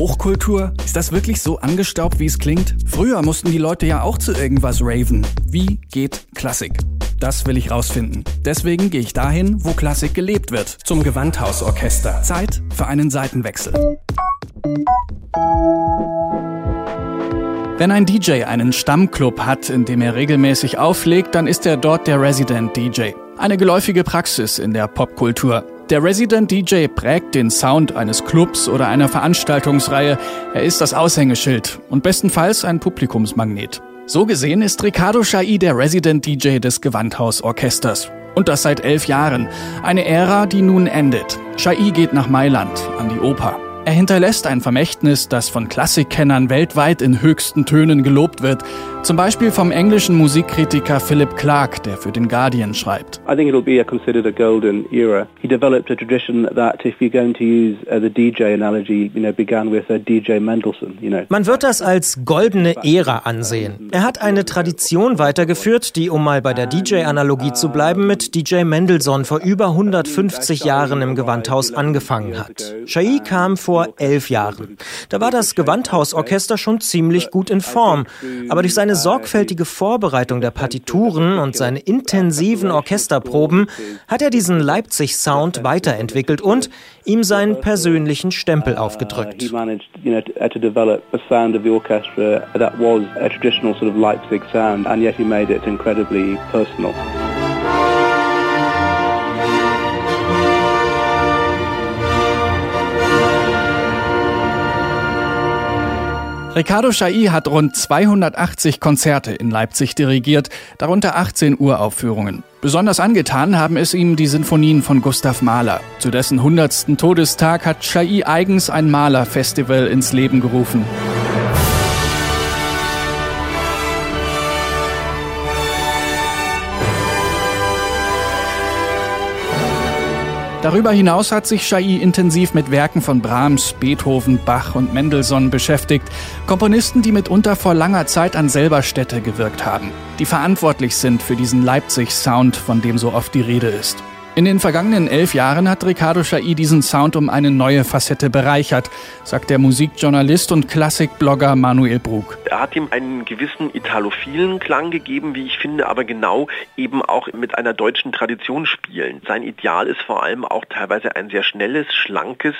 Hochkultur? Ist das wirklich so angestaubt, wie es klingt? Früher mussten die Leute ja auch zu irgendwas raven. Wie geht Klassik? Das will ich rausfinden. Deswegen gehe ich dahin, wo Klassik gelebt wird. Zum Gewandhausorchester. Zeit für einen Seitenwechsel. Wenn ein DJ einen Stammclub hat, in dem er regelmäßig auflegt, dann ist er dort der Resident DJ. Eine geläufige Praxis in der Popkultur. Der Resident DJ prägt den Sound eines Clubs oder einer Veranstaltungsreihe. Er ist das Aushängeschild und bestenfalls ein Publikumsmagnet. So gesehen ist Ricardo Chai der Resident DJ des Gewandhausorchesters. Und das seit elf Jahren. Eine Ära, die nun endet. Chai geht nach Mailand, an die Oper. Er hinterlässt ein Vermächtnis, das von Klassikkennern weltweit in höchsten Tönen gelobt wird. Zum Beispiel vom englischen Musikkritiker Philip Clark, der für den Guardian schreibt. I think it'll be considered a golden era. He developed a tradition that, if you're going to use uh, the DJ analogy, you know, began with uh, DJ Mendelssohn. You know. Man wird das als goldene Ära ansehen. Er hat eine Tradition weitergeführt, die, um mal bei der DJ-Analogie zu bleiben, mit DJ Mendelssohn vor über 150 Jahren im Gewandhaus angefangen hat. Chai kam vor vor elf Jahren. Da war das Gewandhausorchester schon ziemlich gut in Form, aber durch seine sorgfältige Vorbereitung der Partituren und seine intensiven Orchesterproben hat er diesen Leipzig-Sound weiterentwickelt und ihm seinen persönlichen Stempel aufgedrückt. Leipzig sound, and yet he made it incredibly personal. Ricardo Chai hat rund 280 Konzerte in Leipzig dirigiert, darunter 18 Uraufführungen. Besonders angetan haben es ihm die Sinfonien von Gustav Mahler. Zu dessen 100. Todestag hat Chai eigens ein Malerfestival ins Leben gerufen. Darüber hinaus hat sich Chai intensiv mit Werken von Brahms, Beethoven, Bach und Mendelssohn beschäftigt, Komponisten, die mitunter vor langer Zeit an selber Städte gewirkt haben, die verantwortlich sind für diesen Leipzig-Sound, von dem so oft die Rede ist. In den vergangenen elf Jahren hat Ricardo Chai diesen Sound um eine neue Facette bereichert, sagt der Musikjournalist und Klassikblogger Manuel Brug. Er hat ihm einen gewissen italophilen Klang gegeben, wie ich finde, aber genau eben auch mit einer deutschen Tradition spielen. Sein Ideal ist vor allem auch teilweise ein sehr schnelles, schlankes,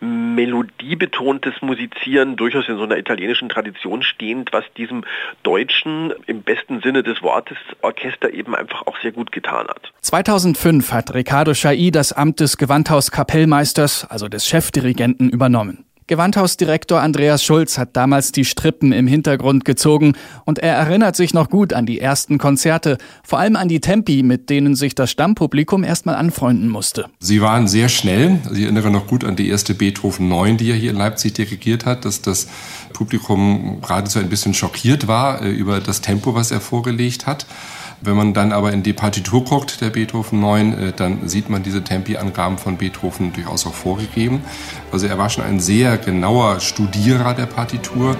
melodiebetontes Musizieren, durchaus in so einer italienischen Tradition stehend, was diesem deutschen, im besten Sinne des Wortes, Orchester eben einfach auch sehr gut getan hat. 2005 hat hat Ricardo Chai das Amt des Gewandhauskapellmeisters, also des Chefdirigenten, übernommen. Gewandhausdirektor Andreas Schulz hat damals die Strippen im Hintergrund gezogen und er erinnert sich noch gut an die ersten Konzerte, vor allem an die Tempi, mit denen sich das Stammpublikum erstmal anfreunden musste. Sie waren sehr schnell. Ich erinnere noch gut an die erste Beethoven 9, die er hier in Leipzig dirigiert hat, dass das Publikum geradezu ein bisschen schockiert war äh, über das Tempo, was er vorgelegt hat. Wenn man dann aber in die Partitur guckt, der Beethoven 9, äh, dann sieht man diese Tempi-Angaben von Beethoven durchaus auch vorgegeben. Also er war schon ein sehr genauer Studierer der Partitur.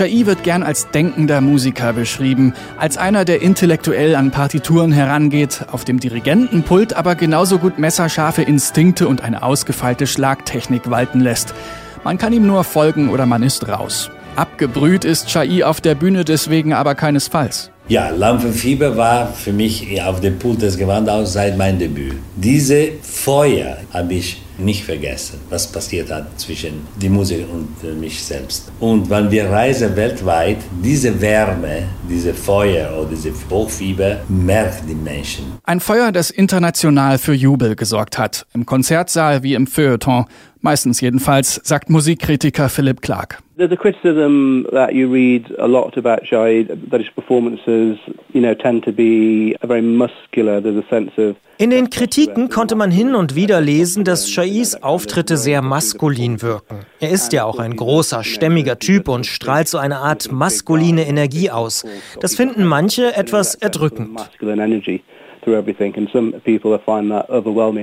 Chai wird gern als denkender Musiker beschrieben, als einer, der intellektuell an Partituren herangeht, auf dem Dirigentenpult aber genauso gut messerscharfe Instinkte und eine ausgefeilte Schlagtechnik walten lässt. Man kann ihm nur folgen oder man ist raus. Abgebrüht ist Chai auf der Bühne deswegen aber keinesfalls. Ja, Lampenfieber war für mich auf dem Pult des Gewandhauses seit meinem Debüt. Diese Feuer habe ich nicht vergessen, was passiert hat zwischen die Musik und mich selbst. Und wenn wir reisen weltweit, diese Wärme, diese Feuer oder diese Hochfieber merken die Menschen. Ein Feuer, das international für Jubel gesorgt hat. Im Konzertsaal wie im Feuilleton. Meistens jedenfalls, sagt Musikkritiker Philipp Clark. There's a criticism that you read a lot about Shai, that his performances, you know, tend to be very muscular. There's a sense of in den Kritiken konnte man hin und wieder lesen, dass Shais Auftritte sehr maskulin wirken. Er ist ja auch ein großer, stämmiger Typ und strahlt so eine Art maskuline Energie aus. Das finden manche etwas erdrückend.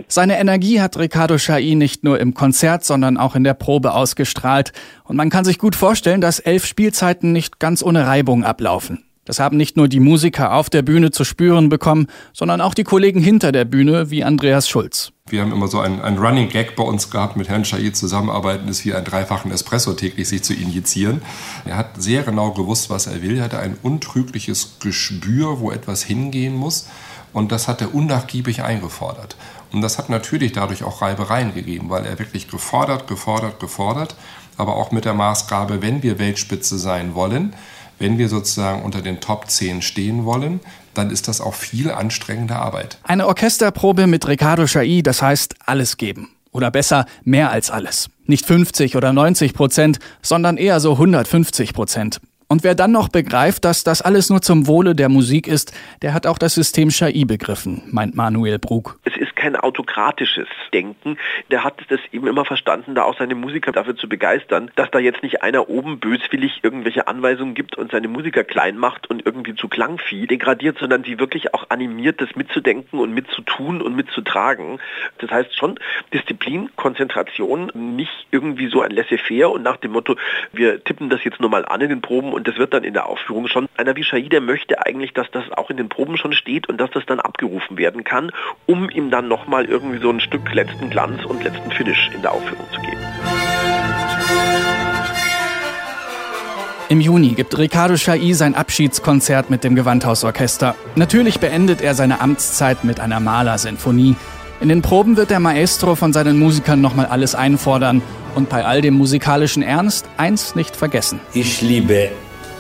Seine Energie hat Ricardo Chailly nicht nur im Konzert, sondern auch in der Probe ausgestrahlt. Und man kann sich gut vorstellen, dass elf Spielzeiten nicht ganz ohne Reibung ablaufen. Das haben nicht nur die Musiker auf der Bühne zu spüren bekommen, sondern auch die Kollegen hinter der Bühne, wie Andreas Schulz. Wir haben immer so einen, einen Running Gag bei uns gehabt, mit Herrn Chailly zusammenarbeiten, ist wie einen dreifachen Espresso täglich sich zu injizieren. Er hat sehr genau gewusst, was er will. Er hatte ein untrügliches Gespür, wo etwas hingehen muss. Und das hat er unnachgiebig eingefordert. Und das hat natürlich dadurch auch Reibereien gegeben, weil er wirklich gefordert, gefordert, gefordert, aber auch mit der Maßgabe, wenn wir Weltspitze sein wollen, wenn wir sozusagen unter den Top 10 stehen wollen, dann ist das auch viel anstrengende Arbeit. Eine Orchesterprobe mit Ricardo Chailly, das heißt alles geben. Oder besser, mehr als alles. Nicht 50 oder 90 Prozent, sondern eher so 150 Prozent. Und wer dann noch begreift, dass das alles nur zum Wohle der Musik ist, der hat auch das System Chai begriffen, meint Manuel Brug. Es ist kein autokratisches Denken. Der hat es eben immer verstanden, da auch seine Musiker dafür zu begeistern, dass da jetzt nicht einer oben böswillig irgendwelche Anweisungen gibt und seine Musiker klein macht und irgendwie zu Klangvieh degradiert, sondern die wirklich auch animiert, das mitzudenken und mitzutun und mitzutragen. Das heißt schon Disziplin, Konzentration, nicht irgendwie so ein Laissez-faire und nach dem Motto, wir tippen das jetzt nur mal an in den Proben und das wird dann in der Aufführung schon. Einer wie Shahid, möchte eigentlich, dass das auch in den Proben schon steht und dass das dann abgerufen werden kann, um ihm dann nochmal irgendwie so ein Stück letzten Glanz und letzten Finish in der Aufführung zu geben. Im Juni gibt Ricardo Chailly sein Abschiedskonzert mit dem Gewandhausorchester. Natürlich beendet er seine Amtszeit mit einer Malersinfonie. In den Proben wird der Maestro von seinen Musikern nochmal alles einfordern und bei all dem musikalischen Ernst eins nicht vergessen. Ich liebe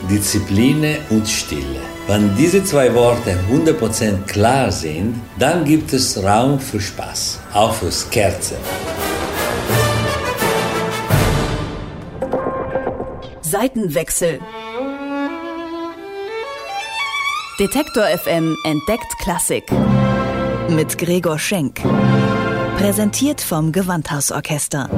Disziplin und Stille. Wenn diese zwei Worte 100% klar sind, dann gibt es Raum für Spaß, auch fürs Kerzen. Seitenwechsel. Detektor FM entdeckt Klassik. Mit Gregor Schenk. Präsentiert vom Gewandhausorchester.